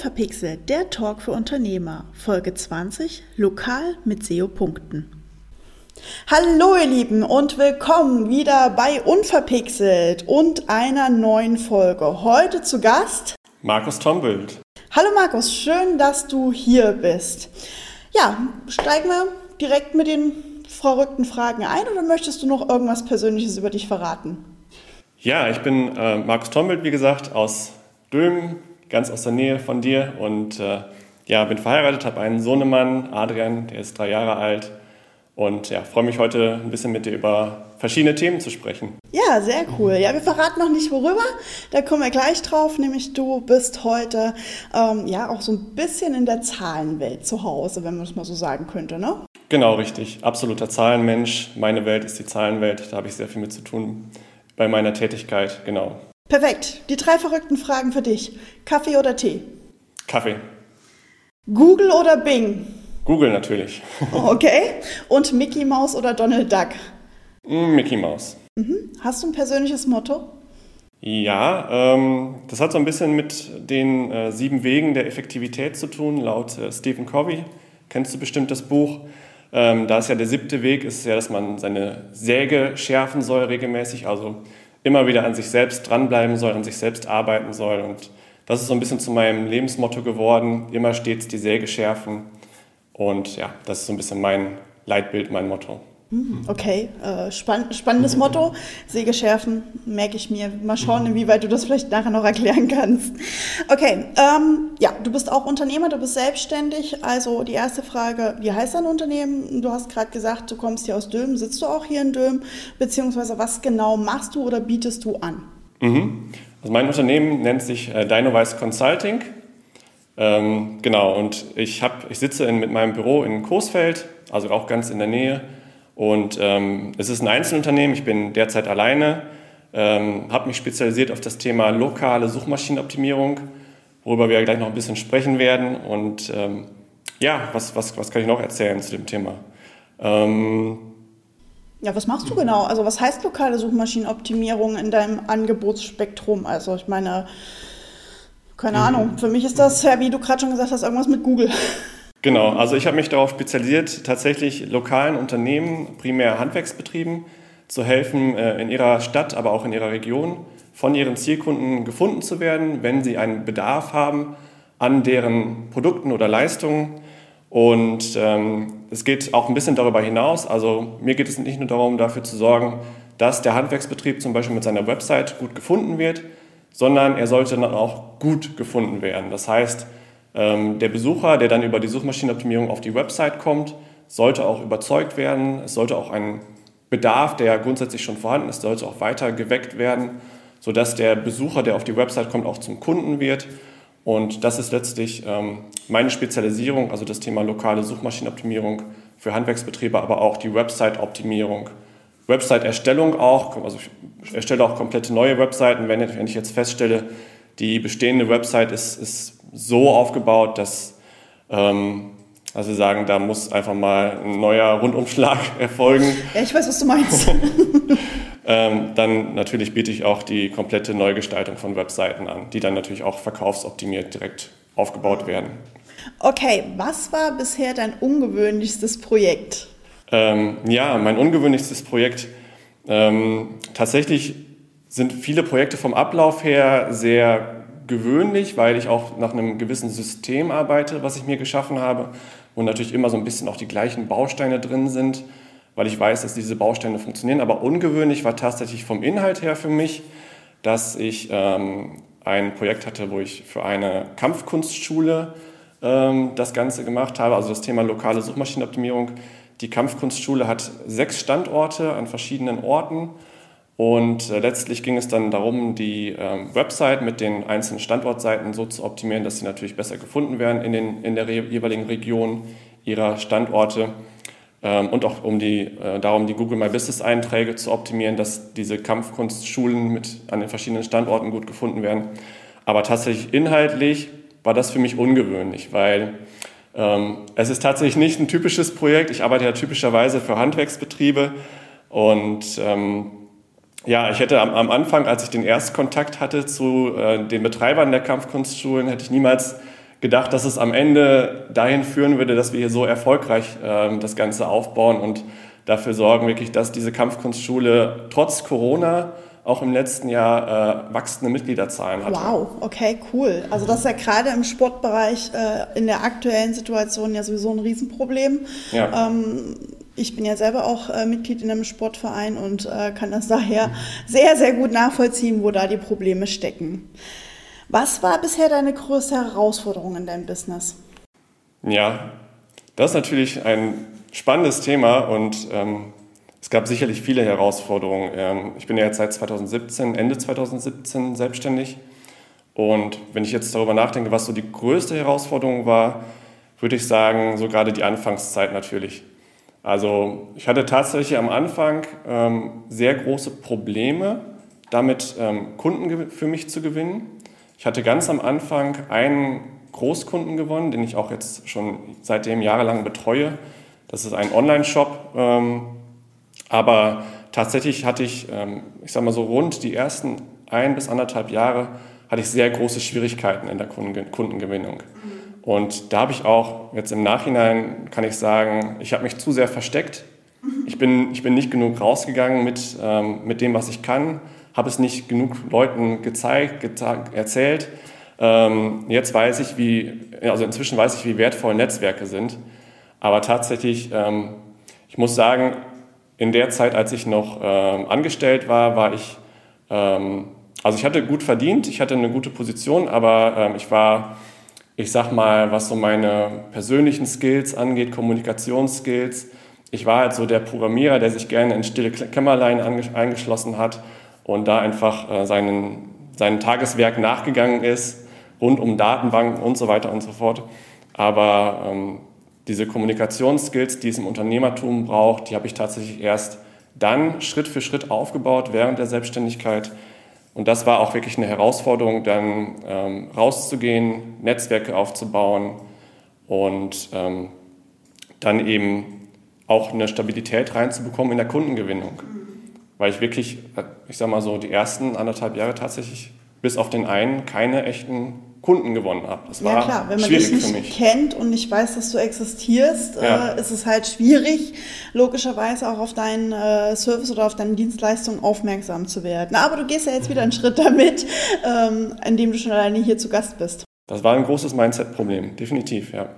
Unverpixelt, der Talk für Unternehmer, Folge 20, lokal mit SEO-Punkten. Hallo ihr Lieben und willkommen wieder bei Unverpixelt und einer neuen Folge. Heute zu Gast Markus Tombild. Hallo Markus, schön, dass du hier bist. Ja, steigen wir direkt mit den verrückten Fragen ein oder möchtest du noch irgendwas Persönliches über dich verraten? Ja, ich bin äh, Markus Tombild, wie gesagt, aus Dömen, ganz aus der Nähe von dir und äh, ja, bin verheiratet, habe einen Sohnemann, Adrian, der ist drei Jahre alt und ja, freue mich heute ein bisschen mit dir über verschiedene Themen zu sprechen. Ja, sehr cool. Ja, wir verraten noch nicht worüber, da kommen wir gleich drauf, nämlich du bist heute ähm, ja auch so ein bisschen in der Zahlenwelt zu Hause, wenn man das mal so sagen könnte, ne? Genau, richtig. Absoluter Zahlenmensch. Meine Welt ist die Zahlenwelt, da habe ich sehr viel mit zu tun bei meiner Tätigkeit, genau. Perfekt. Die drei verrückten Fragen für dich. Kaffee oder Tee? Kaffee. Google oder Bing? Google natürlich. Okay. Und Mickey Mouse oder Donald Duck? Mm, Mickey Mouse. Mhm. Hast du ein persönliches Motto? Ja, ähm, das hat so ein bisschen mit den äh, sieben Wegen der Effektivität zu tun, laut äh, Stephen Covey. Kennst du bestimmt das Buch? Ähm, da ist ja der siebte Weg, ist ja, dass man seine Säge schärfen soll regelmäßig, also immer wieder an sich selbst dranbleiben soll, an sich selbst arbeiten soll. Und das ist so ein bisschen zu meinem Lebensmotto geworden, immer stets die Säge schärfen. Und ja, das ist so ein bisschen mein Leitbild, mein Motto. Hm, okay, äh, spann spannendes Motto. Säge schärfen, merke ich mir. Mal schauen, inwieweit du das vielleicht nachher noch erklären kannst. Okay, ähm, ja, du bist auch Unternehmer, du bist selbstständig. Also die erste Frage, wie heißt dein Unternehmen? Du hast gerade gesagt, du kommst hier aus Dömen. Sitzt du auch hier in Dömen? Beziehungsweise was genau machst du oder bietest du an? Mhm. Also mein Unternehmen nennt sich äh, Dynowise Consulting. Ähm, genau, und ich, hab, ich sitze in, mit meinem Büro in Coesfeld, also auch ganz in der Nähe und ähm, es ist ein Einzelunternehmen, ich bin derzeit alleine, ähm, habe mich spezialisiert auf das Thema lokale Suchmaschinenoptimierung, worüber wir gleich noch ein bisschen sprechen werden. Und ähm, ja, was, was, was kann ich noch erzählen zu dem Thema? Ähm, ja, was machst du genau? Also was heißt lokale Suchmaschinenoptimierung in deinem Angebotsspektrum? Also ich meine, keine. Ahnung, für mich ist das wie du gerade schon gesagt hast, irgendwas mit Google. Genau, also ich habe mich darauf spezialisiert, tatsächlich lokalen Unternehmen, primär Handwerksbetrieben, zu helfen, äh, in ihrer Stadt, aber auch in ihrer Region von ihren Zielkunden gefunden zu werden, wenn sie einen Bedarf haben an deren Produkten oder Leistungen. Und ähm, es geht auch ein bisschen darüber hinaus. Also mir geht es nicht nur darum, dafür zu sorgen, dass der Handwerksbetrieb zum Beispiel mit seiner Website gut gefunden wird, sondern er sollte dann auch gut gefunden werden. Das heißt, der Besucher, der dann über die Suchmaschinenoptimierung auf die Website kommt, sollte auch überzeugt werden. Es sollte auch ein Bedarf, der grundsätzlich schon vorhanden ist, sollte auch weiter geweckt werden, sodass der Besucher, der auf die Website kommt, auch zum Kunden wird. Und das ist letztlich ähm, meine Spezialisierung, also das Thema lokale Suchmaschinenoptimierung für Handwerksbetriebe, aber auch die Website-Optimierung. Website-Erstellung auch, also ich erstelle auch komplette neue Webseiten, wenn, wenn ich jetzt feststelle, die bestehende Website ist, ist so aufgebaut, dass ähm, also wir sagen, da muss einfach mal ein neuer Rundumschlag erfolgen. Ja, ich weiß, was du meinst. ähm, dann natürlich biete ich auch die komplette Neugestaltung von Webseiten an, die dann natürlich auch verkaufsoptimiert direkt aufgebaut werden. Okay, was war bisher dein ungewöhnlichstes Projekt? Ähm, ja, mein ungewöhnlichstes Projekt. Ähm, tatsächlich sind viele Projekte vom Ablauf her sehr gewöhnlich, weil ich auch nach einem gewissen System arbeite, was ich mir geschaffen habe, wo natürlich immer so ein bisschen auch die gleichen Bausteine drin sind, weil ich weiß, dass diese Bausteine funktionieren. Aber ungewöhnlich war tatsächlich vom Inhalt her für mich, dass ich ähm, ein Projekt hatte, wo ich für eine Kampfkunstschule ähm, das Ganze gemacht habe, also das Thema lokale Suchmaschinenoptimierung. Die Kampfkunstschule hat sechs Standorte an verschiedenen Orten und äh, letztlich ging es dann darum, die ähm, Website mit den einzelnen Standortseiten so zu optimieren, dass sie natürlich besser gefunden werden in, den, in der jeweiligen Region ihrer Standorte. Ähm, und auch um die, äh, darum, die Google My Business Einträge zu optimieren, dass diese Kampfkunstschulen mit an den verschiedenen Standorten gut gefunden werden. Aber tatsächlich inhaltlich war das für mich ungewöhnlich, weil ähm, es ist tatsächlich nicht ein typisches Projekt. Ich arbeite ja typischerweise für Handwerksbetriebe und ähm, ja, ich hätte am, am, Anfang, als ich den Erstkontakt hatte zu äh, den Betreibern der Kampfkunstschulen, hätte ich niemals gedacht, dass es am Ende dahin führen würde, dass wir hier so erfolgreich äh, das Ganze aufbauen und dafür sorgen, wirklich, dass diese Kampfkunstschule trotz Corona auch im letzten Jahr äh, wachsende Mitgliederzahlen hatte. Wow, okay, cool. Also das ist ja gerade im Sportbereich äh, in der aktuellen Situation ja sowieso ein Riesenproblem. Ja. Ähm, ich bin ja selber auch äh, Mitglied in einem Sportverein und äh, kann das daher sehr, sehr gut nachvollziehen, wo da die Probleme stecken. Was war bisher deine größte Herausforderung in deinem Business? Ja, das ist natürlich ein spannendes Thema und ähm, es gab sicherlich viele Herausforderungen. Ähm, ich bin ja jetzt seit 2017, Ende 2017 selbstständig. Und wenn ich jetzt darüber nachdenke, was so die größte Herausforderung war, würde ich sagen, so gerade die Anfangszeit natürlich. Also ich hatte tatsächlich am Anfang ähm, sehr große Probleme, damit ähm, Kunden für mich zu gewinnen. Ich hatte ganz am Anfang einen Großkunden gewonnen, den ich auch jetzt schon seitdem jahrelang betreue. Das ist ein Online-Shop. Ähm, aber tatsächlich hatte ich, ähm, ich sage mal so rund die ersten ein bis anderthalb Jahre, hatte ich sehr große Schwierigkeiten in der Kundengewinnung. Und da habe ich auch jetzt im Nachhinein, kann ich sagen, ich habe mich zu sehr versteckt. Ich bin, ich bin nicht genug rausgegangen mit, ähm, mit dem, was ich kann, habe es nicht genug Leuten gezeigt, erzählt. Ähm, jetzt weiß ich, wie, also inzwischen weiß ich, wie wertvoll Netzwerke sind. Aber tatsächlich, ähm, ich muss sagen, in der Zeit, als ich noch ähm, angestellt war, war ich, ähm, also ich hatte gut verdient, ich hatte eine gute Position, aber ähm, ich war, ich sag mal, was so meine persönlichen Skills angeht, Kommunikationsskills, ich war halt so der Programmierer, der sich gerne in stille Kämmerlein eingeschlossen hat und da einfach äh, seinen, seinem Tageswerk nachgegangen ist, rund um Datenbanken und so weiter und so fort. Aber ähm, diese Kommunikationsskills, die es im Unternehmertum braucht, die habe ich tatsächlich erst dann Schritt für Schritt aufgebaut während der Selbstständigkeit. Und das war auch wirklich eine Herausforderung, dann ähm, rauszugehen, Netzwerke aufzubauen und ähm, dann eben auch eine Stabilität reinzubekommen in der Kundengewinnung. Weil ich wirklich, ich sage mal so, die ersten anderthalb Jahre tatsächlich bis auf den einen keine echten Kunden gewonnen habe. Das ja, war klar. Wenn man dich nicht kennt und nicht weiß, dass du existierst, ja. äh, ist es halt schwierig, logischerweise auch auf deinen äh, Service oder auf deine Dienstleistung aufmerksam zu werden. Aber du gehst ja jetzt wieder einen Schritt damit, ähm, indem du schon alleine hier zu Gast bist. Das war ein großes Mindset-Problem, definitiv, ja.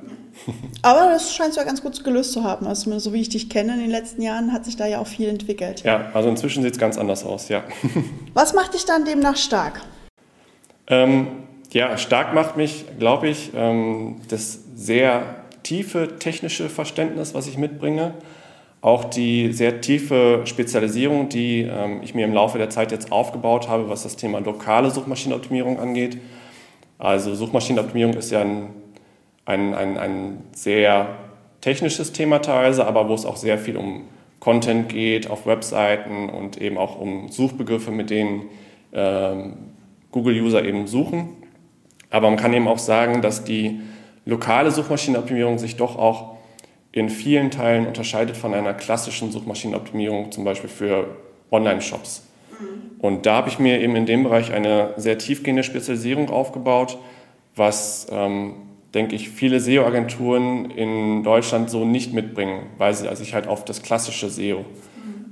Aber das scheint ja ganz gut gelöst zu haben. Also so wie ich dich kenne in den letzten Jahren, hat sich da ja auch viel entwickelt. Ja, also inzwischen sieht es ganz anders aus, ja. Was macht dich dann demnach stark? Ähm, ja, stark macht mich, glaube ich, ähm, das sehr tiefe technische Verständnis, was ich mitbringe. Auch die sehr tiefe Spezialisierung, die ähm, ich mir im Laufe der Zeit jetzt aufgebaut habe, was das Thema lokale Suchmaschinenoptimierung angeht. Also Suchmaschinenoptimierung ist ja ein, ein, ein, ein sehr technisches Thema teilweise, aber wo es auch sehr viel um Content geht auf Webseiten und eben auch um Suchbegriffe, mit denen ähm, Google-User eben suchen. Aber man kann eben auch sagen, dass die lokale Suchmaschinenoptimierung sich doch auch in vielen Teilen unterscheidet von einer klassischen Suchmaschinenoptimierung, zum Beispiel für Online-Shops. Mhm. Und da habe ich mir eben in dem Bereich eine sehr tiefgehende Spezialisierung aufgebaut, was, ähm, denke ich, viele SEO-Agenturen in Deutschland so nicht mitbringen, weil sie sich halt auf das klassische SEO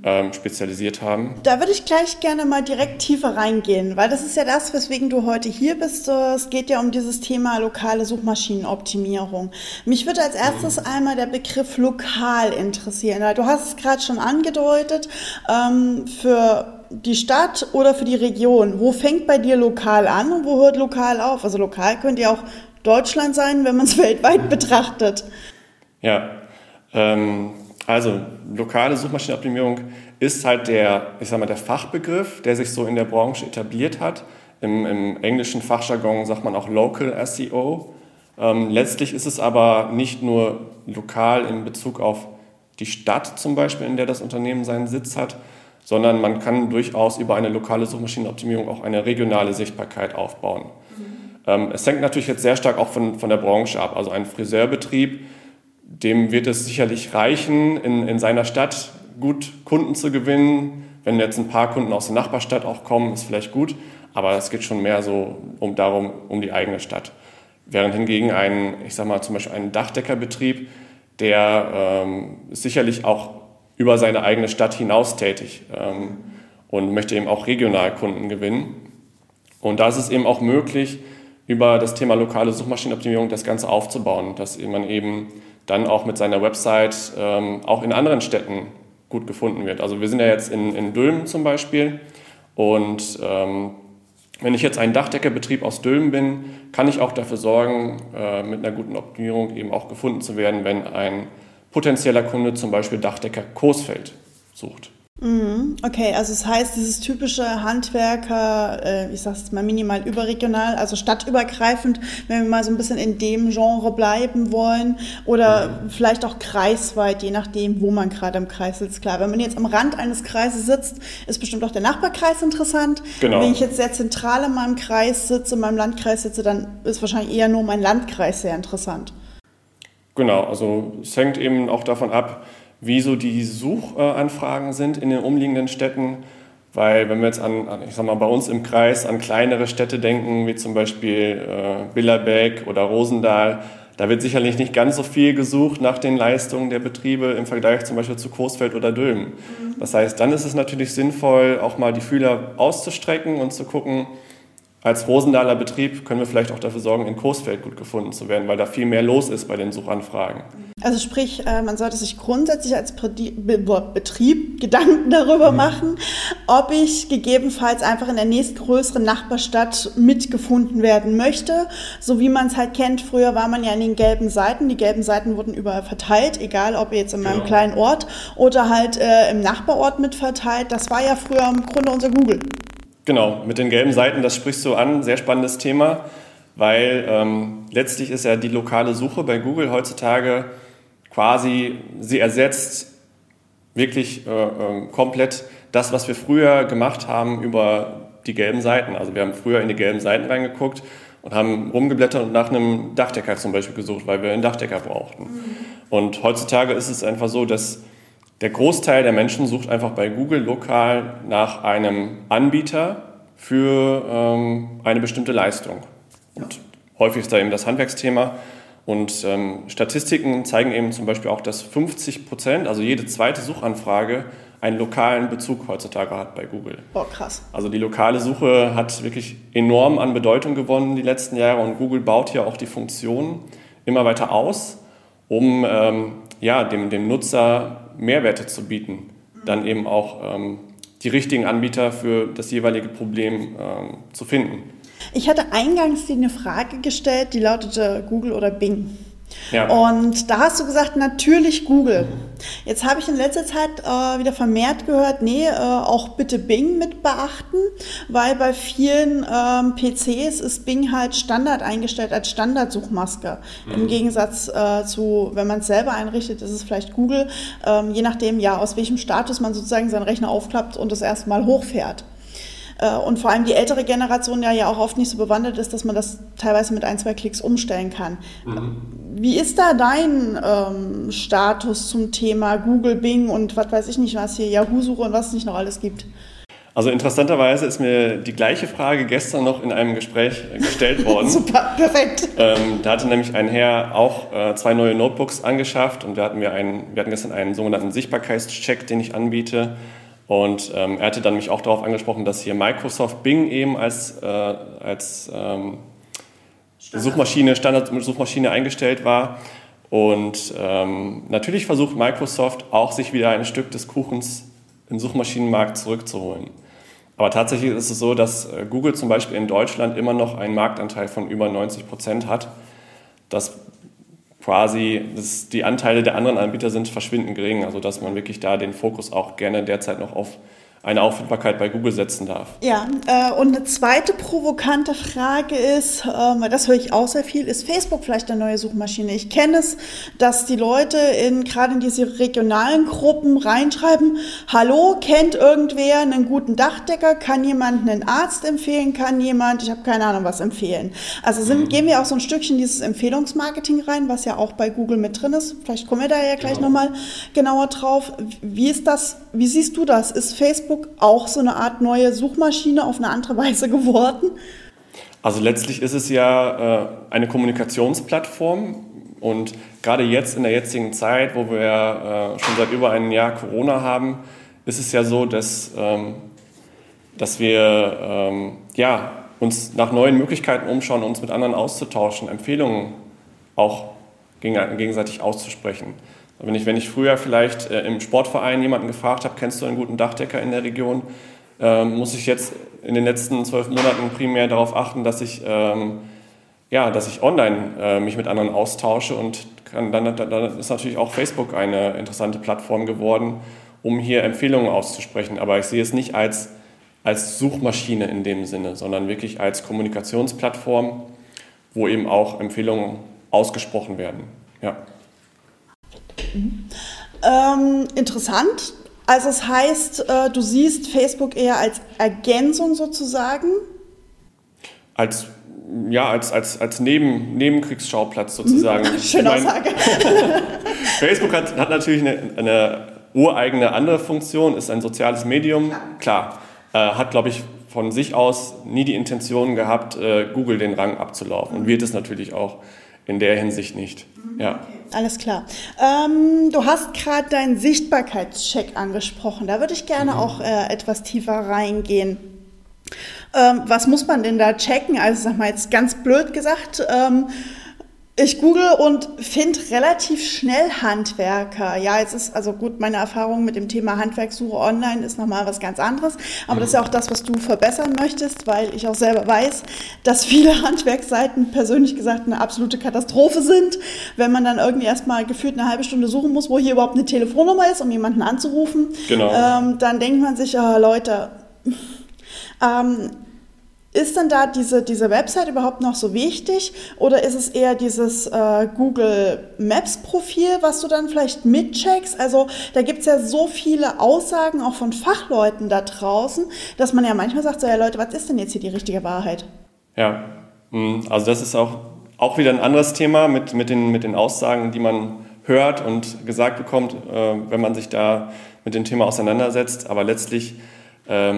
ähm, spezialisiert haben. Da würde ich gleich gerne mal direkt tiefer reingehen, weil das ist ja das, weswegen du heute hier bist. Es geht ja um dieses Thema lokale Suchmaschinenoptimierung. Mich würde als erstes mhm. einmal der Begriff lokal interessieren. Du hast es gerade schon angedeutet, ähm, für die Stadt oder für die Region. Wo fängt bei dir lokal an und wo hört lokal auf? Also lokal könnte ja auch Deutschland sein, wenn man es weltweit betrachtet. Ja, ähm, also lokale Suchmaschinenoptimierung ist halt der, ich sag mal, der Fachbegriff, der sich so in der Branche etabliert hat. Im, im englischen Fachjargon sagt man auch Local SEO. Ähm, letztlich ist es aber nicht nur lokal in Bezug auf die Stadt zum Beispiel, in der das Unternehmen seinen Sitz hat, sondern man kann durchaus über eine lokale Suchmaschinenoptimierung auch eine regionale Sichtbarkeit aufbauen. Mhm. Ähm, es hängt natürlich jetzt sehr stark auch von, von der Branche ab. Also ein Friseurbetrieb dem wird es sicherlich reichen, in, in seiner Stadt gut Kunden zu gewinnen. Wenn jetzt ein paar Kunden aus der Nachbarstadt auch kommen, ist vielleicht gut, aber es geht schon mehr so um darum, um die eigene Stadt. Während hingegen ein, ich sag mal zum Beispiel ein Dachdeckerbetrieb, der ähm, ist sicherlich auch über seine eigene Stadt hinaus tätig ähm, und möchte eben auch regional Kunden gewinnen. Und da ist es eben auch möglich, über das Thema lokale Suchmaschinenoptimierung das Ganze aufzubauen, dass man eben dann auch mit seiner Website ähm, auch in anderen Städten gut gefunden wird. Also wir sind ja jetzt in, in Dülmen zum Beispiel und ähm, wenn ich jetzt ein Dachdeckerbetrieb aus Dülmen bin, kann ich auch dafür sorgen, äh, mit einer guten Optimierung eben auch gefunden zu werden, wenn ein potenzieller Kunde zum Beispiel Dachdecker Coesfeld sucht. Mhm. Okay, also das heißt, dieses typische Handwerker, äh, ich sage es mal minimal überregional, also stadtübergreifend, wenn wir mal so ein bisschen in dem Genre bleiben wollen oder vielleicht auch kreisweit, je nachdem, wo man gerade im Kreis sitzt. Klar, wenn man jetzt am Rand eines Kreises sitzt, ist bestimmt auch der Nachbarkreis interessant. Genau. Wenn ich jetzt sehr zentral in meinem Kreis sitze, in meinem Landkreis sitze, dann ist wahrscheinlich eher nur mein Landkreis sehr interessant. Genau, also es hängt eben auch davon ab, wie so die Suchanfragen sind in den umliegenden Städten. Weil wenn wir jetzt an, ich sag mal, bei uns im Kreis an kleinere Städte denken, wie zum Beispiel äh, Billerbeck oder Rosendahl, da wird sicherlich nicht ganz so viel gesucht nach den Leistungen der Betriebe im Vergleich zum Beispiel zu Coesfeld oder Dülmen. Mhm. Das heißt, dann ist es natürlich sinnvoll, auch mal die Fühler auszustrecken und zu gucken, als Rosendaler Betrieb können wir vielleicht auch dafür sorgen, in Coesfeld gut gefunden zu werden, weil da viel mehr los ist bei den Suchanfragen. Also sprich, äh, man sollte sich grundsätzlich als Betrieb Gedanken darüber mhm. machen, ob ich gegebenenfalls einfach in der nächstgrößeren Nachbarstadt mitgefunden werden möchte. So wie man es halt kennt, früher war man ja in den gelben Seiten. Die gelben Seiten wurden überall verteilt, egal ob jetzt in meinem genau. kleinen Ort oder halt äh, im Nachbarort mitverteilt. Das war ja früher im Grunde unser Google. Genau, mit den gelben Seiten, das sprichst du an, sehr spannendes Thema, weil ähm, letztlich ist ja die lokale Suche bei Google heutzutage quasi, sie ersetzt wirklich äh, äh, komplett das, was wir früher gemacht haben über die gelben Seiten. Also wir haben früher in die gelben Seiten reingeguckt und haben rumgeblättert und nach einem Dachdecker zum Beispiel gesucht, weil wir einen Dachdecker brauchten. Mhm. Und heutzutage ist es einfach so, dass der Großteil der Menschen sucht einfach bei Google lokal nach einem Anbieter für ähm, eine bestimmte Leistung. Und häufig ist da eben das Handwerksthema. Und ähm, Statistiken zeigen eben zum Beispiel auch, dass 50 Prozent, also jede zweite Suchanfrage, einen lokalen Bezug heutzutage hat bei Google. Boah, krass. Also die lokale Suche hat wirklich enorm an Bedeutung gewonnen die letzten Jahre und Google baut hier auch die Funktionen immer weiter aus, um ähm, ja, dem, dem Nutzer Mehrwerte zu bieten, dann eben auch ähm, die richtigen Anbieter für das jeweilige Problem ähm, zu finden. Ich hatte eingangs eine Frage gestellt, die lautete Google oder Bing. Ja. Und da hast du gesagt, natürlich Google. Jetzt habe ich in letzter Zeit äh, wieder vermehrt gehört, nee, äh, auch bitte Bing mit beachten, weil bei vielen ähm, PCs ist Bing halt Standard eingestellt als Standardsuchmaske. Mhm. Im Gegensatz äh, zu, wenn man es selber einrichtet, ist es vielleicht Google, ähm, je nachdem, ja, aus welchem Status man sozusagen seinen Rechner aufklappt und das erstmal hochfährt. Äh, und vor allem die ältere Generation ja, ja auch oft nicht so bewandert ist, dass man das teilweise mit ein, zwei Klicks umstellen kann. Mhm. Wie ist da dein ähm, Status zum Thema Google, Bing und was weiß ich nicht, was hier Yahoo-Suche und was es nicht noch alles gibt? Also interessanterweise ist mir die gleiche Frage gestern noch in einem Gespräch gestellt worden. Super, perfekt. Ähm, da hatte nämlich ein Herr auch äh, zwei neue Notebooks angeschafft und wir hatten, wir, einen, wir hatten gestern einen sogenannten Sichtbarkeitscheck, den ich anbiete. Und ähm, er hatte dann mich auch darauf angesprochen, dass hier Microsoft Bing eben als, äh, als ähm, Suchmaschine, Standard-Suchmaschine eingestellt war. Und ähm, natürlich versucht Microsoft auch, sich wieder ein Stück des Kuchens im Suchmaschinenmarkt zurückzuholen. Aber tatsächlich ist es so, dass äh, Google zum Beispiel in Deutschland immer noch einen Marktanteil von über 90 Prozent hat. Das quasi das, die Anteile der anderen Anbieter sind verschwindend gering, also dass man wirklich da den Fokus auch gerne derzeit noch auf eine Auffindbarkeit bei Google setzen darf. Ja, äh, und eine zweite provokante Frage ist, äh, das höre ich auch sehr viel, ist Facebook vielleicht eine neue Suchmaschine? Ich kenne es, dass die Leute in, gerade in diese regionalen Gruppen reinschreiben, hallo, kennt irgendwer einen guten Dachdecker, kann jemand einen Arzt empfehlen, kann jemand, ich habe keine Ahnung, was empfehlen. Also sind, mhm. gehen wir auch so ein Stückchen dieses Empfehlungsmarketing rein, was ja auch bei Google mit drin ist. Vielleicht kommen wir da ja gleich genau. nochmal genauer drauf. Wie ist das, wie siehst du das? Ist Facebook Facebook auch so eine Art neue Suchmaschine auf eine andere Weise geworden? Also letztlich ist es ja äh, eine Kommunikationsplattform und gerade jetzt in der jetzigen Zeit, wo wir äh, schon seit über einem Jahr Corona haben, ist es ja so, dass, ähm, dass wir ähm, ja, uns nach neuen Möglichkeiten umschauen, uns mit anderen auszutauschen, Empfehlungen auch gegenseitig auszusprechen. Wenn ich, wenn ich früher vielleicht äh, im Sportverein jemanden gefragt habe, kennst du einen guten Dachdecker in der Region, ähm, muss ich jetzt in den letzten zwölf Monaten primär darauf achten, dass ich, ähm, ja, dass ich online äh, mich mit anderen austausche und kann, dann, dann ist natürlich auch Facebook eine interessante Plattform geworden, um hier Empfehlungen auszusprechen. Aber ich sehe es nicht als, als Suchmaschine in dem Sinne, sondern wirklich als Kommunikationsplattform, wo eben auch Empfehlungen ausgesprochen werden. Ja. Mhm. Ähm, interessant. Also es das heißt, äh, du siehst Facebook eher als Ergänzung sozusagen? Als ja, als, als, als Neben, Nebenkriegsschauplatz sozusagen. Schöne Aussage. Facebook hat, hat natürlich eine, eine ureigene andere Funktion, ist ein soziales Medium, klar. Äh, hat, glaube ich, von sich aus nie die Intention gehabt, äh, Google den Rang abzulaufen und wird es natürlich auch in der Hinsicht nicht. Ja. Alles klar. Ähm, du hast gerade deinen Sichtbarkeitscheck angesprochen. Da würde ich gerne mhm. auch äh, etwas tiefer reingehen. Ähm, was muss man denn da checken? Also sag mal jetzt ganz blöd gesagt. Ähm, ich google und finde relativ schnell Handwerker. Ja, jetzt ist also gut, meine Erfahrung mit dem Thema Handwerkssuche online ist nochmal was ganz anderes. Aber das ist ja auch das, was du verbessern möchtest, weil ich auch selber weiß, dass viele Handwerksseiten persönlich gesagt eine absolute Katastrophe sind. Wenn man dann irgendwie erstmal gefühlt eine halbe Stunde suchen muss, wo hier überhaupt eine Telefonnummer ist, um jemanden anzurufen, genau. ähm, dann denkt man sich, oh, Leute, ähm, ist denn da diese, diese Website überhaupt noch so wichtig oder ist es eher dieses äh, Google Maps Profil, was du dann vielleicht mitcheckst? Also da gibt es ja so viele Aussagen auch von Fachleuten da draußen, dass man ja manchmal sagt, so ja Leute, was ist denn jetzt hier die richtige Wahrheit? Ja, hm, also das ist auch, auch wieder ein anderes Thema mit, mit, den, mit den Aussagen, die man hört und gesagt bekommt, äh, wenn man sich da mit dem Thema auseinandersetzt. Aber letztlich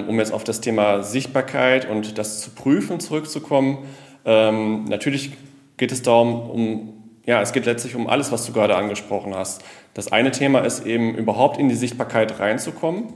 um jetzt auf das Thema Sichtbarkeit und das zu prüfen zurückzukommen. Ähm, natürlich geht es darum, um, ja, es geht letztlich um alles, was du gerade angesprochen hast. Das eine Thema ist eben überhaupt in die Sichtbarkeit reinzukommen.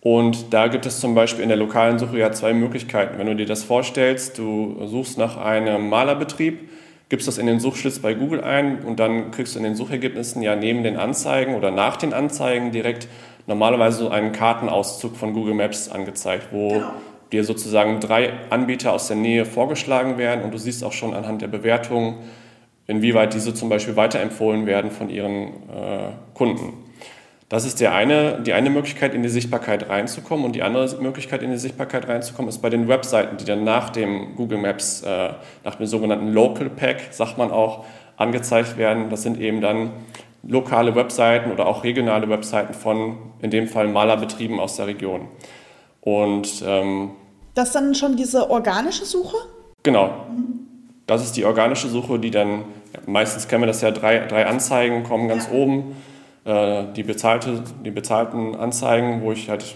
Und da gibt es zum Beispiel in der lokalen Suche ja zwei Möglichkeiten. Wenn du dir das vorstellst, du suchst nach einem Malerbetrieb, gibst das in den Suchschlitz bei Google ein und dann kriegst du in den Suchergebnissen ja neben den Anzeigen oder nach den Anzeigen direkt normalerweise so einen Kartenauszug von Google Maps angezeigt, wo genau. dir sozusagen drei Anbieter aus der Nähe vorgeschlagen werden und du siehst auch schon anhand der Bewertungen, inwieweit diese zum Beispiel weiterempfohlen werden von ihren äh, Kunden. Das ist der eine, die eine Möglichkeit, in die Sichtbarkeit reinzukommen. Und die andere Möglichkeit, in die Sichtbarkeit reinzukommen, ist bei den Webseiten, die dann nach dem Google Maps, äh, nach dem sogenannten Local Pack, sagt man auch, angezeigt werden. Das sind eben dann lokale Webseiten oder auch regionale Webseiten von, in dem Fall Malerbetrieben aus der Region. Und ähm, das ist dann schon diese organische Suche? Genau. Das ist die organische Suche, die dann, ja, meistens kennen wir das ja, drei, drei Anzeigen kommen ganz ja. oben, äh, die, bezahlte, die bezahlten Anzeigen, wo ich halt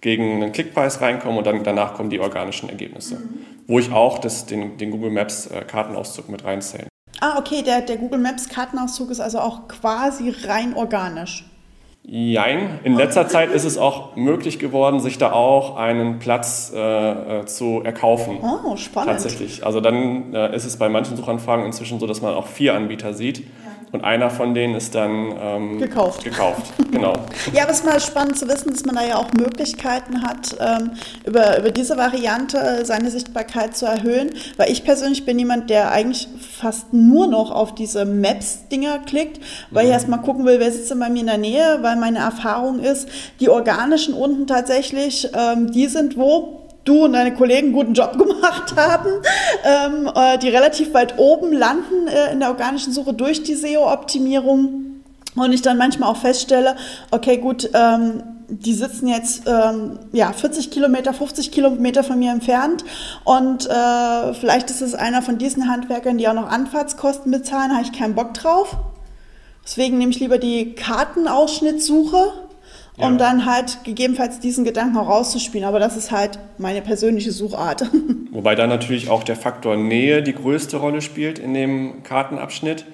gegen einen Klickpreis reinkomme und dann danach kommen die organischen Ergebnisse, mhm. wo ich auch das, den, den Google Maps äh, Kartenauszug mit reinzähle. Ah, okay, der, der Google Maps Kartenauszug ist also auch quasi rein organisch. Jein. In letzter Zeit ist es auch möglich geworden, sich da auch einen Platz äh, äh zu erkaufen. Oh, spannend. Tatsächlich. Also dann äh, ist es bei manchen Suchanfragen inzwischen so, dass man auch vier Anbieter sieht. Und einer von denen ist dann ähm, gekauft. Gekauft, genau. ja, aber es ist mal spannend zu wissen, dass man da ja auch Möglichkeiten hat, ähm, über, über diese Variante seine Sichtbarkeit zu erhöhen. Weil ich persönlich bin jemand, der eigentlich fast nur noch auf diese Maps-Dinger klickt, weil mhm. ich erstmal gucken will, wer sitzt denn bei mir in der Nähe, weil meine Erfahrung ist, die organischen unten tatsächlich, ähm, die sind wo? Du und deine Kollegen einen guten Job gemacht haben, ähm, äh, die relativ weit oben landen äh, in der organischen Suche durch die SEO-Optimierung. Und ich dann manchmal auch feststelle, okay, gut, ähm, die sitzen jetzt ähm, ja, 40 Kilometer, 50 Kilometer von mir entfernt und äh, vielleicht ist es einer von diesen Handwerkern, die auch noch Anfahrtskosten bezahlen, habe ich keinen Bock drauf. Deswegen nehme ich lieber die Kartenausschnittsuche um dann halt gegebenenfalls diesen Gedanken auch rauszuspielen. Aber das ist halt meine persönliche Suchart. Wobei da natürlich auch der Faktor Nähe die größte Rolle spielt in dem Kartenabschnitt,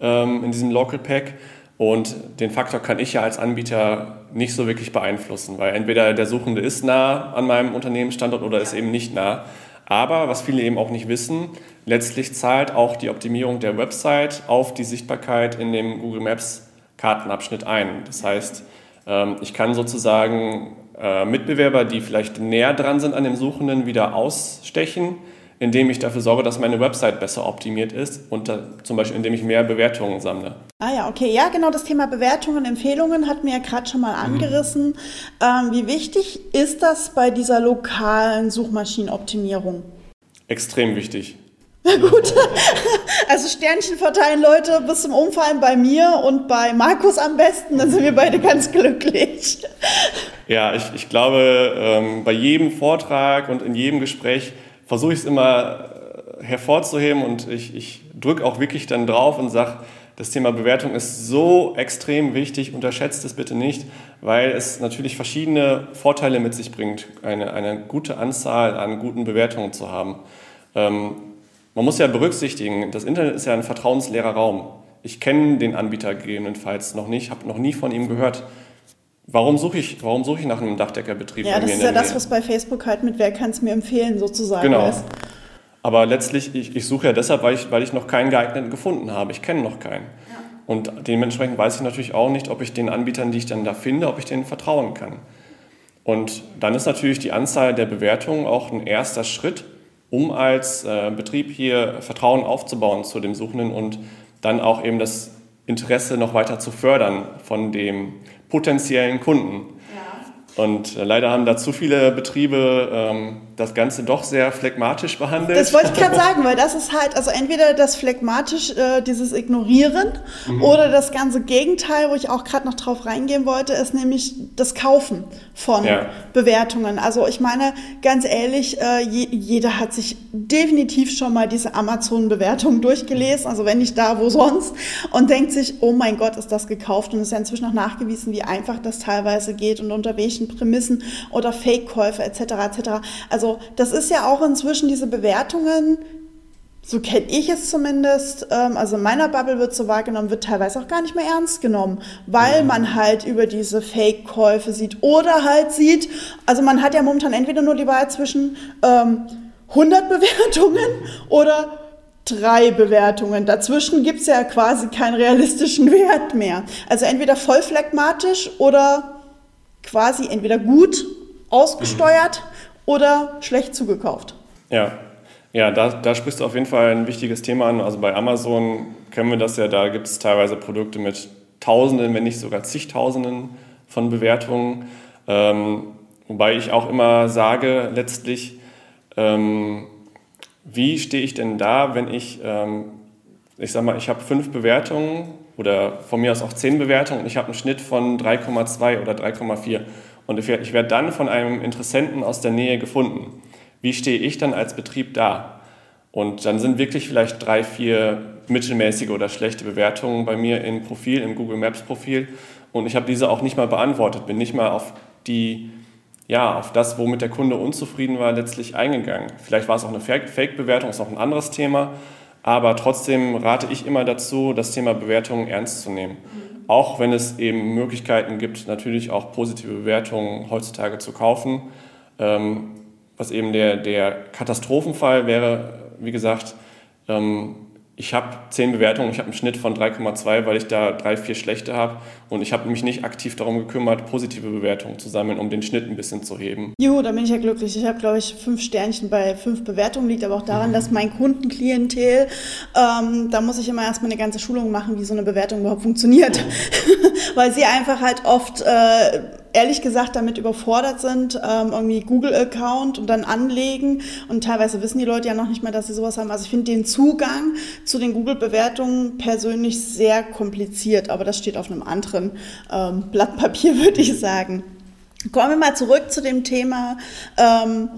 ähm, in diesem Local Pack. Und den Faktor kann ich ja als Anbieter nicht so wirklich beeinflussen, weil entweder der Suchende ist nah an meinem Unternehmensstandort oder ist eben nicht nah. Aber was viele eben auch nicht wissen, letztlich zahlt auch die Optimierung der Website auf die Sichtbarkeit in dem Google Maps Kartenabschnitt ein. Das heißt, ich kann sozusagen äh, Mitbewerber, die vielleicht näher dran sind an dem Suchenden, wieder ausstechen, indem ich dafür sorge, dass meine Website besser optimiert ist und zum Beispiel indem ich mehr Bewertungen sammle. Ah ja, okay. Ja, genau das Thema Bewertungen, Empfehlungen hat mir ja gerade schon mal mhm. angerissen. Mhm. Ähm, wie wichtig ist das bei dieser lokalen Suchmaschinenoptimierung? Extrem wichtig. Na gut. Also Sternchen verteilen Leute bis zum Umfallen bei mir und bei Markus am besten, dann sind wir beide ganz glücklich. Ja, ich, ich glaube, ähm, bei jedem Vortrag und in jedem Gespräch versuche ich es immer äh, hervorzuheben und ich, ich drücke auch wirklich dann drauf und sage, das Thema Bewertung ist so extrem wichtig, unterschätzt es bitte nicht, weil es natürlich verschiedene Vorteile mit sich bringt, eine, eine gute Anzahl an guten Bewertungen zu haben. Ähm, man muss ja berücksichtigen, das Internet ist ja ein vertrauensleerer Raum. Ich kenne den Anbieter gegebenenfalls noch nicht, habe noch nie von ihm gehört. Warum suche ich, warum suche ich nach einem Dachdeckerbetrieb? Ja, das ist ja das, was bei Facebook halt mit Wer kann es mir empfehlen sozusagen genau. ist. Aber letztlich, ich, ich suche ja deshalb, weil ich, weil ich noch keinen geeigneten gefunden habe. Ich kenne noch keinen. Ja. Und dementsprechend weiß ich natürlich auch nicht, ob ich den Anbietern, die ich dann da finde, ob ich denen vertrauen kann. Und dann ist natürlich die Anzahl der Bewertungen auch ein erster Schritt, um als äh, Betrieb hier Vertrauen aufzubauen zu dem Suchenden und dann auch eben das Interesse noch weiter zu fördern von dem potenziellen Kunden. Und äh, leider haben da zu viele Betriebe ähm, das Ganze doch sehr phlegmatisch behandelt. Das wollte ich gerade sagen, weil das ist halt, also entweder das phlegmatisch, äh, dieses Ignorieren mhm. oder das ganze Gegenteil, wo ich auch gerade noch drauf reingehen wollte, ist nämlich das Kaufen von ja. Bewertungen. Also ich meine, ganz ehrlich, äh, je, jeder hat sich definitiv schon mal diese Amazon-Bewertung durchgelesen, also wenn nicht da, wo sonst, und denkt sich, oh mein Gott, ist das gekauft und es ist ja inzwischen auch nachgewiesen, wie einfach das teilweise geht und unter welchen falschen Prämissen oder Fake-Käufe etc. etc. Also das ist ja auch inzwischen diese Bewertungen, so kenne ich es zumindest, ähm, also in meiner Bubble wird so wahrgenommen, wird teilweise auch gar nicht mehr ernst genommen, weil man halt über diese Fake-Käufe sieht oder halt sieht, also man hat ja momentan entweder nur die Wahl zwischen ähm, 100 Bewertungen oder drei Bewertungen. Dazwischen gibt es ja quasi keinen realistischen Wert mehr. Also entweder voll phlegmatisch oder quasi entweder gut ausgesteuert mhm. oder schlecht zugekauft. Ja, ja da, da sprichst du auf jeden Fall ein wichtiges Thema an. Also bei Amazon kennen wir das ja, da gibt es teilweise Produkte mit Tausenden, wenn nicht sogar zigtausenden von Bewertungen. Ähm, wobei ich auch immer sage, letztlich, ähm, wie stehe ich denn da, wenn ich, ähm, ich sag mal, ich habe fünf Bewertungen oder von mir aus auch 10 Bewertungen und ich habe einen Schnitt von 3,2 oder 3,4 und ich werde dann von einem Interessenten aus der Nähe gefunden. Wie stehe ich dann als Betrieb da? Und dann sind wirklich vielleicht drei, vier mittelmäßige oder schlechte Bewertungen bei mir im Profil, im Google Maps Profil. Und ich habe diese auch nicht mal beantwortet, bin nicht mal auf die, ja, auf das, womit der Kunde unzufrieden war, letztlich eingegangen. Vielleicht war es auch eine Fake-Bewertung, ist auch ein anderes Thema. Aber trotzdem rate ich immer dazu, das Thema Bewertungen ernst zu nehmen. Mhm. Auch wenn es eben Möglichkeiten gibt, natürlich auch positive Bewertungen heutzutage zu kaufen. Ähm, was eben der, der Katastrophenfall wäre, wie gesagt, ähm, ich habe zehn Bewertungen, ich habe einen Schnitt von 3,2, weil ich da drei, vier schlechte habe. Und ich habe mich nicht aktiv darum gekümmert, positive Bewertungen zu sammeln, um den Schnitt ein bisschen zu heben. Juhu, da bin ich ja glücklich. Ich habe, glaube ich, fünf Sternchen bei fünf Bewertungen. Liegt aber auch daran, mhm. dass mein Kundenklientel, ähm, da muss ich immer erstmal eine ganze Schulung machen, wie so eine Bewertung überhaupt funktioniert. weil sie einfach halt oft... Äh, ehrlich gesagt damit überfordert sind, ähm, irgendwie Google-Account und dann anlegen. Und teilweise wissen die Leute ja noch nicht mal, dass sie sowas haben. Also ich finde den Zugang zu den Google-Bewertungen persönlich sehr kompliziert, aber das steht auf einem anderen ähm, Blatt Papier, würde ich sagen. Kommen wir mal zurück zu dem Thema. Ähm,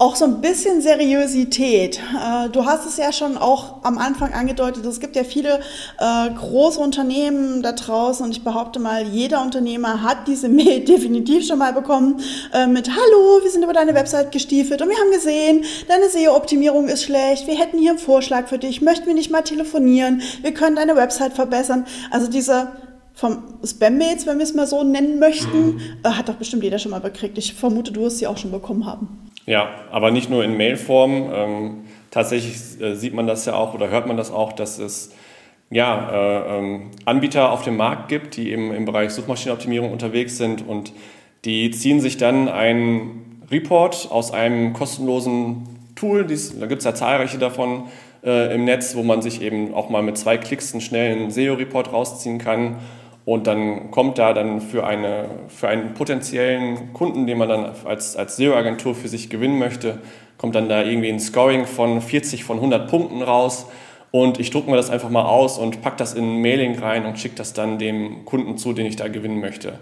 auch so ein bisschen Seriosität. Äh, du hast es ja schon auch am Anfang angedeutet, es gibt ja viele äh, große Unternehmen da draußen und ich behaupte mal, jeder Unternehmer hat diese Mail definitiv schon mal bekommen äh, mit Hallo, wir sind über deine Website gestiefelt und wir haben gesehen, deine SEO-Optimierung ist schlecht, wir hätten hier einen Vorschlag für dich, möchten wir nicht mal telefonieren, wir können deine Website verbessern. Also diese vom Spam-Mails, wenn wir es mal so nennen möchten, mhm. hat doch bestimmt jeder schon mal bekriegt. Ich vermute, du wirst sie auch schon bekommen haben. Ja, aber nicht nur in Mailform. Ähm, tatsächlich äh, sieht man das ja auch oder hört man das auch, dass es ja, äh, ähm, Anbieter auf dem Markt gibt, die eben im Bereich Suchmaschinenoptimierung unterwegs sind und die ziehen sich dann einen Report aus einem kostenlosen Tool, dies, da gibt es ja zahlreiche davon äh, im Netz, wo man sich eben auch mal mit zwei Klicks einen schnellen SEO-Report rausziehen kann und dann kommt da dann für, eine, für einen potenziellen Kunden, den man dann als, als SEO-Agentur für sich gewinnen möchte, kommt dann da irgendwie ein Scoring von 40 von 100 Punkten raus. Und ich drucke mir das einfach mal aus und packe das in ein Mailing rein und schicke das dann dem Kunden zu, den ich da gewinnen möchte.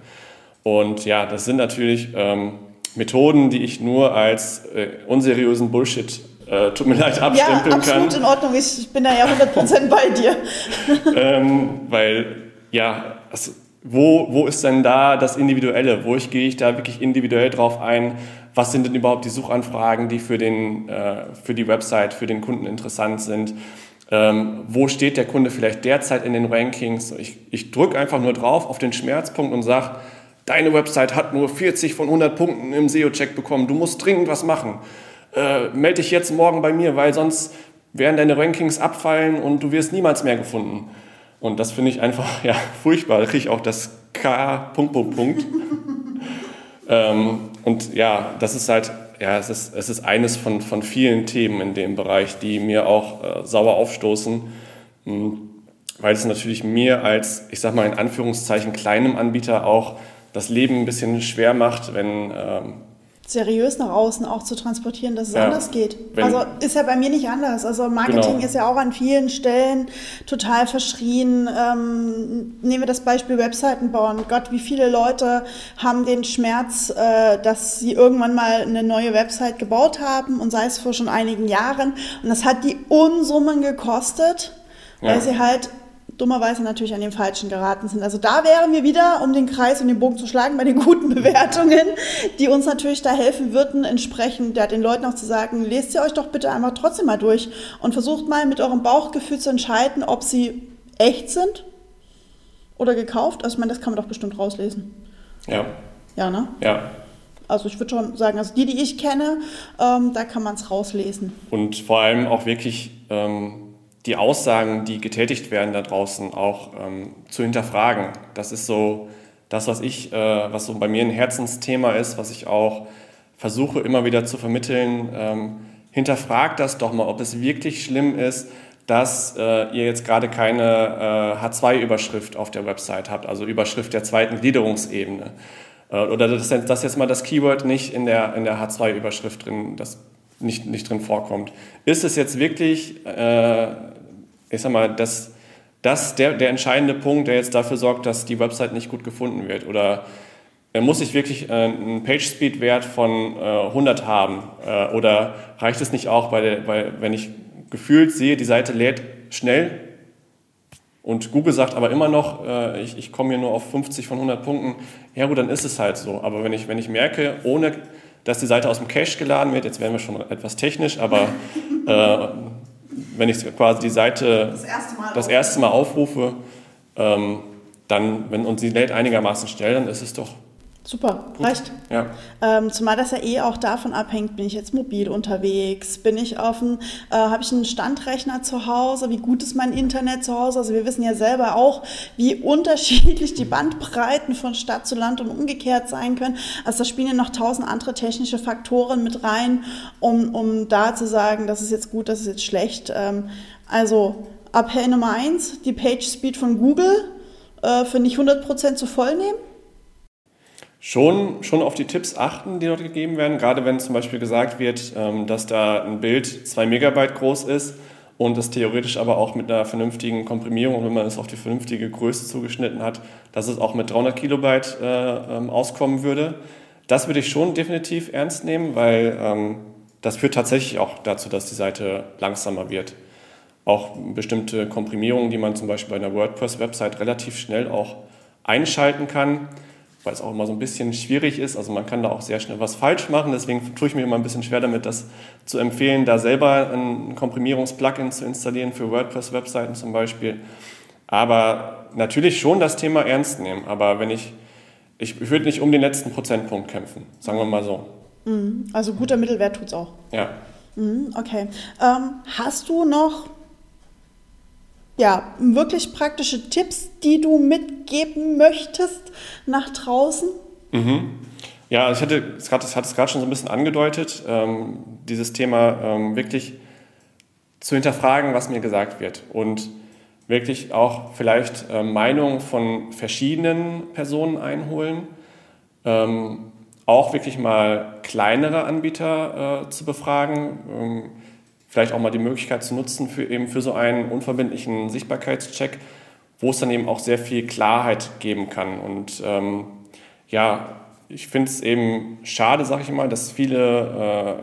Und ja, das sind natürlich ähm, Methoden, die ich nur als äh, unseriösen Bullshit äh, tut mir leid, abstempeln ja, absolut kann. in Ordnung. Ich bin da ja 100% bei dir. ähm, weil, ja, also, wo, wo ist denn da das Individuelle? Wo ich, gehe ich da wirklich individuell drauf ein? Was sind denn überhaupt die Suchanfragen, die für, den, äh, für die Website, für den Kunden interessant sind? Ähm, wo steht der Kunde vielleicht derzeit in den Rankings? Ich, ich drücke einfach nur drauf auf den Schmerzpunkt und sage, deine Website hat nur 40 von 100 Punkten im SEO-Check bekommen, du musst dringend was machen. Äh, melde dich jetzt morgen bei mir, weil sonst werden deine Rankings abfallen und du wirst niemals mehr gefunden. Und das finde ich einfach ja, furchtbar. Da kriege ich auch das K. Punkt, Punkt, Punkt. ähm, und ja, das ist halt, ja, es ist, es ist eines von, von vielen Themen in dem Bereich, die mir auch äh, sauer aufstoßen, mh, hm, weil es natürlich mir als, ich sag mal in Anführungszeichen, kleinem Anbieter auch das Leben ein bisschen schwer macht, wenn ähm, seriös nach außen auch zu transportieren, dass es ja, anders geht. Also ist ja bei mir nicht anders. Also Marketing genau. ist ja auch an vielen Stellen total verschrien. Ähm, nehmen wir das Beispiel Webseiten bauen. Gott, wie viele Leute haben den Schmerz, äh, dass sie irgendwann mal eine neue Website gebaut haben und sei es vor schon einigen Jahren. Und das hat die Unsummen gekostet, ja. weil sie halt dummerweise natürlich an den Falschen geraten sind. Also da wären wir wieder, um den Kreis und den Bogen zu schlagen, bei den guten Bewertungen, die uns natürlich da helfen würden, entsprechend ja, den Leuten auch zu sagen, lest sie euch doch bitte einfach trotzdem mal durch und versucht mal mit eurem Bauchgefühl zu entscheiden, ob sie echt sind oder gekauft. Also ich meine, das kann man doch bestimmt rauslesen. Ja. Ja, ne? Ja. Also ich würde schon sagen, also die, die ich kenne, ähm, da kann man es rauslesen. Und vor allem auch wirklich ähm, die Aussagen, die getätigt werden da draußen, auch ähm, zu hinterfragen. Das ist so das, was ich, äh, was so bei mir ein Herzensthema ist, was ich auch versuche immer wieder zu vermitteln. Ähm, hinterfragt das doch mal, ob es wirklich schlimm ist, dass äh, ihr jetzt gerade keine äh, H2-Überschrift auf der Website habt, also Überschrift der zweiten Gliederungsebene. Äh, oder dass, dass, jetzt mal das Keyword nicht in der, in der H2-Überschrift drin, das nicht, nicht drin vorkommt. Ist es jetzt wirklich äh, ich sag mal, das, das der, der entscheidende Punkt, der jetzt dafür sorgt, dass die Website nicht gut gefunden wird? Oder äh, muss ich wirklich äh, einen Page-Speed-Wert von äh, 100 haben? Äh, oder reicht es nicht auch, bei der, wenn ich gefühlt sehe, die Seite lädt schnell und Google sagt aber immer noch, ich, ich komme hier nur auf 50 von 100 Punkten, ja gut, dann ist es halt so. Aber wenn ich, wenn ich merke, ohne dass die Seite aus dem Cache geladen wird, jetzt werden wir schon etwas technisch, aber wenn ich quasi die Seite das erste Mal, das erste Mal aufrufe, ähm, dann, wenn uns sie lädt einigermaßen schnell, dann ist es doch Super, reicht. Ja. Ähm, zumal das ja eh auch davon abhängt, bin ich jetzt mobil unterwegs, bin ich offen, äh, habe ich einen Standrechner zu Hause, wie gut ist mein Internet zu Hause? Also wir wissen ja selber auch, wie unterschiedlich die Bandbreiten von Stadt zu Land und umgekehrt sein können. Also da spielen ja noch tausend andere technische Faktoren mit rein, um, um da zu sagen, das ist jetzt gut, das ist jetzt schlecht. Ähm, also Appell Nummer eins, die Page Speed von Google äh, für nicht 100% zu voll nehmen schon, schon auf die Tipps achten, die dort gegeben werden, gerade wenn zum Beispiel gesagt wird, ähm, dass da ein Bild 2 Megabyte groß ist und es theoretisch aber auch mit einer vernünftigen Komprimierung, wenn man es auf die vernünftige Größe zugeschnitten hat, dass es auch mit 300 Kilobyte äh, ähm, auskommen würde. Das würde ich schon definitiv ernst nehmen, weil ähm, das führt tatsächlich auch dazu, dass die Seite langsamer wird. Auch bestimmte Komprimierungen, die man zum Beispiel bei einer WordPress-Website relativ schnell auch einschalten kann, weil es auch immer so ein bisschen schwierig ist. Also man kann da auch sehr schnell was falsch machen. Deswegen tue ich mir immer ein bisschen schwer damit, das zu empfehlen, da selber ein Komprimierungs-Plugin zu installieren für WordPress-Webseiten zum Beispiel. Aber natürlich schon das Thema ernst nehmen. Aber wenn ich, ich, ich würde nicht um den letzten Prozentpunkt kämpfen, sagen wir mal so. Mhm. Also guter Mittelwert tut es auch. Ja. Mhm, okay. Ähm, hast du noch ja, wirklich praktische Tipps, die du mitgeben möchtest nach draußen? Mhm. Ja, ich hatte, es hat gerade schon so ein bisschen angedeutet, ähm, dieses Thema ähm, wirklich zu hinterfragen, was mir gesagt wird und wirklich auch vielleicht äh, Meinungen von verschiedenen Personen einholen, ähm, auch wirklich mal kleinere Anbieter äh, zu befragen, ähm, vielleicht auch mal die Möglichkeit zu nutzen für eben für so einen unverbindlichen Sichtbarkeitscheck, wo es dann eben auch sehr viel Klarheit geben kann. Und ähm, ja, ich finde es eben schade, sage ich mal, dass viele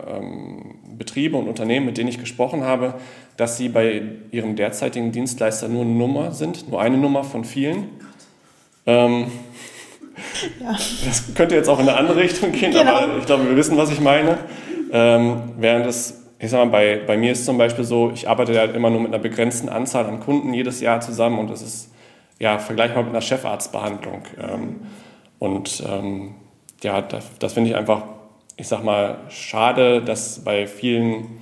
äh, ähm, Betriebe und Unternehmen, mit denen ich gesprochen habe, dass sie bei ihrem derzeitigen Dienstleister nur eine Nummer sind, nur eine Nummer von vielen. Ähm, ja. Das könnte jetzt auch in eine andere Richtung gehen, genau. aber ich glaube, wir wissen, was ich meine. Ähm, während es ich sag mal, bei, bei mir ist zum Beispiel so, ich arbeite ja immer nur mit einer begrenzten Anzahl an Kunden jedes Jahr zusammen und das ist ja vergleichbar mit einer Chefarztbehandlung. Ähm, und ähm, ja, das, das finde ich einfach, ich sag mal, schade, dass bei vielen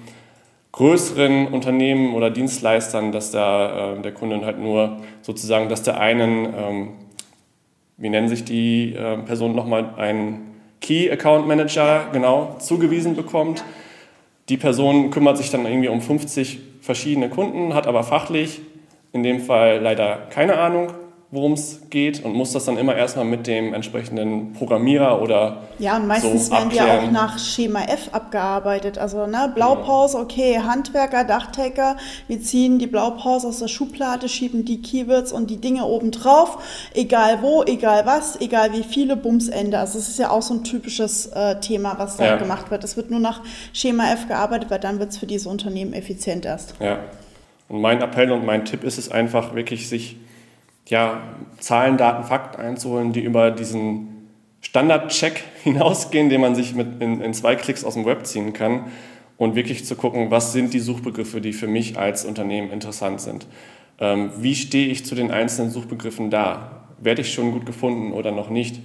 größeren Unternehmen oder Dienstleistern, dass da äh, der Kunde halt nur sozusagen, dass der einen, ähm, wie nennen sich die äh, Personen nochmal, einen Key Account Manager genau zugewiesen bekommt die Person kümmert sich dann irgendwie um 50 verschiedene Kunden, hat aber fachlich in dem Fall leider keine Ahnung worum es geht und muss das dann immer erstmal mit dem entsprechenden Programmierer oder Ja, und meistens so werden die auch nach Schema F abgearbeitet. Also ne, Blaupause, okay, Handwerker, Dachdecker, wir ziehen die Blaupause aus der Schublade, schieben die Keywords und die Dinge oben drauf, egal wo, egal was, egal wie viele, Bumsende. Also das ist ja auch so ein typisches äh, Thema, was da ja. gemacht wird. Es wird nur nach Schema F gearbeitet, weil dann wird es für diese Unternehmen effizient erst. Ja. Und mein Appell und mein Tipp ist es einfach wirklich, sich ja, Zahlen, Daten, Fakten einzuholen, die über diesen Standardcheck hinausgehen, den man sich mit in, in, zwei Klicks aus dem Web ziehen kann und wirklich zu gucken, was sind die Suchbegriffe, die für mich als Unternehmen interessant sind. Ähm, wie stehe ich zu den einzelnen Suchbegriffen da? Werde ich schon gut gefunden oder noch nicht?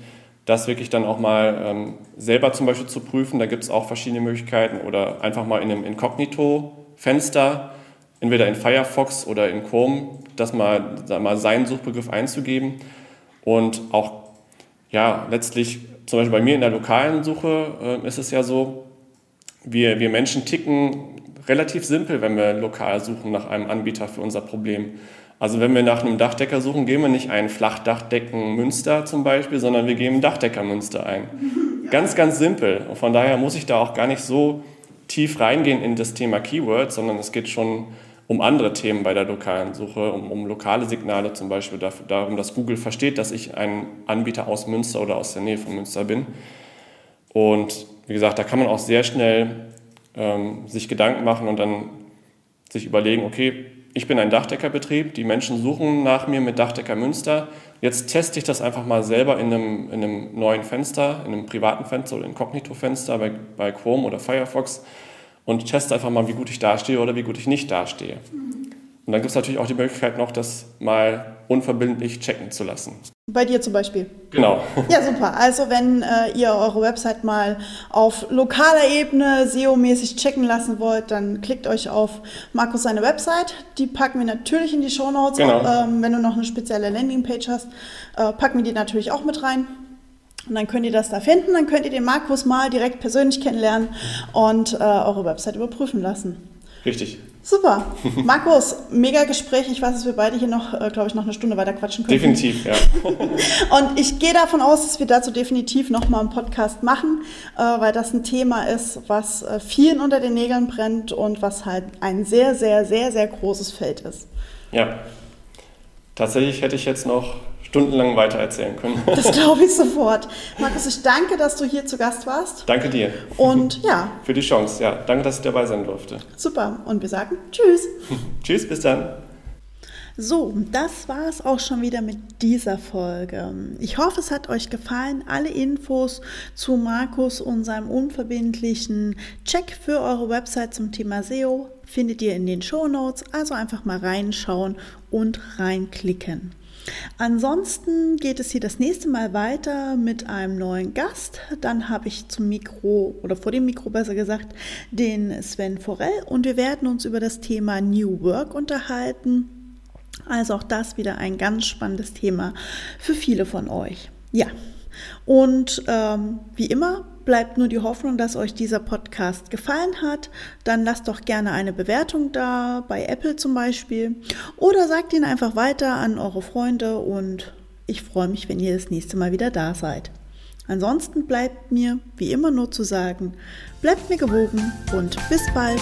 Das wirklich dann auch mal ähm, selber zum Beispiel zu prüfen. Da gibt es auch verschiedene Möglichkeiten oder einfach mal in einem Inkognito-Fenster entweder in Firefox oder in Chrome, das mal, mal seinen Suchbegriff einzugeben und auch ja, letztlich zum Beispiel bei mir in der lokalen Suche äh, ist es ja so, wir, wir Menschen ticken relativ simpel, wenn wir lokal suchen nach einem Anbieter für unser Problem. Also wenn wir nach einem Dachdecker suchen, geben wir nicht ein Flachdachdecken Münster zum Beispiel, sondern wir geben Dachdecker Münster ein. Ganz, ganz simpel. Und von daher muss ich da auch gar nicht so tief reingehen in das Thema Keywords, sondern es geht schon um andere Themen bei der lokalen Suche, um, um lokale Signale zum Beispiel, dafür, darum, dass Google versteht, dass ich ein Anbieter aus Münster oder aus der Nähe von Münster bin. Und wie gesagt, da kann man auch sehr schnell ähm, sich Gedanken machen und dann sich überlegen, okay, ich bin ein Dachdeckerbetrieb, die Menschen suchen nach mir mit Dachdecker Münster. Jetzt teste ich das einfach mal selber in einem, in einem neuen Fenster, in einem privaten Fenster oder Inkognito-Fenster bei, bei Chrome oder Firefox und teste einfach mal, wie gut ich dastehe oder wie gut ich nicht dastehe. Und dann gibt es natürlich auch die Möglichkeit noch, das mal unverbindlich checken zu lassen. Bei dir zum Beispiel. Genau. Ja, super. Also wenn äh, ihr eure Website mal auf lokaler Ebene SEO-mäßig checken lassen wollt, dann klickt euch auf Markus seine Website. Die packen wir natürlich in die Show Notes. Genau. Ähm, wenn du noch eine spezielle Landingpage hast, äh, packen wir die natürlich auch mit rein. Und dann könnt ihr das da finden, dann könnt ihr den Markus mal direkt persönlich kennenlernen und äh, eure Website überprüfen lassen. Richtig. Super. Markus, mega Gespräch. Ich weiß, dass wir beide hier noch, äh, glaube ich, noch eine Stunde weiter quatschen können. Definitiv, ja. und ich gehe davon aus, dass wir dazu definitiv nochmal einen Podcast machen, äh, weil das ein Thema ist, was äh, vielen unter den Nägeln brennt und was halt ein sehr, sehr, sehr, sehr großes Feld ist. Ja. Tatsächlich hätte ich jetzt noch stundenlang weiter erzählen können. Das glaube ich sofort. Markus, ich danke, dass du hier zu Gast warst. Danke dir. Und ja. Für die Chance, ja. Danke, dass ich dabei sein durfte. Super. Und wir sagen Tschüss. Tschüss, bis dann. So, das war es auch schon wieder mit dieser Folge. Ich hoffe, es hat euch gefallen. Alle Infos zu Markus und seinem unverbindlichen Check für eure Website zum Thema SEO findet ihr in den Show Notes. Also einfach mal reinschauen und reinklicken. Ansonsten geht es hier das nächste Mal weiter mit einem neuen Gast. Dann habe ich zum Mikro oder vor dem Mikro besser gesagt den Sven Forell und wir werden uns über das Thema New Work unterhalten. Also auch das wieder ein ganz spannendes Thema für viele von euch. Ja, und ähm, wie immer bleibt nur die Hoffnung, dass euch dieser Podcast gefallen hat. Dann lasst doch gerne eine Bewertung da, bei Apple zum Beispiel. Oder sagt ihn einfach weiter an eure Freunde und ich freue mich, wenn ihr das nächste Mal wieder da seid. Ansonsten bleibt mir wie immer nur zu sagen, bleibt mir gewogen und bis bald.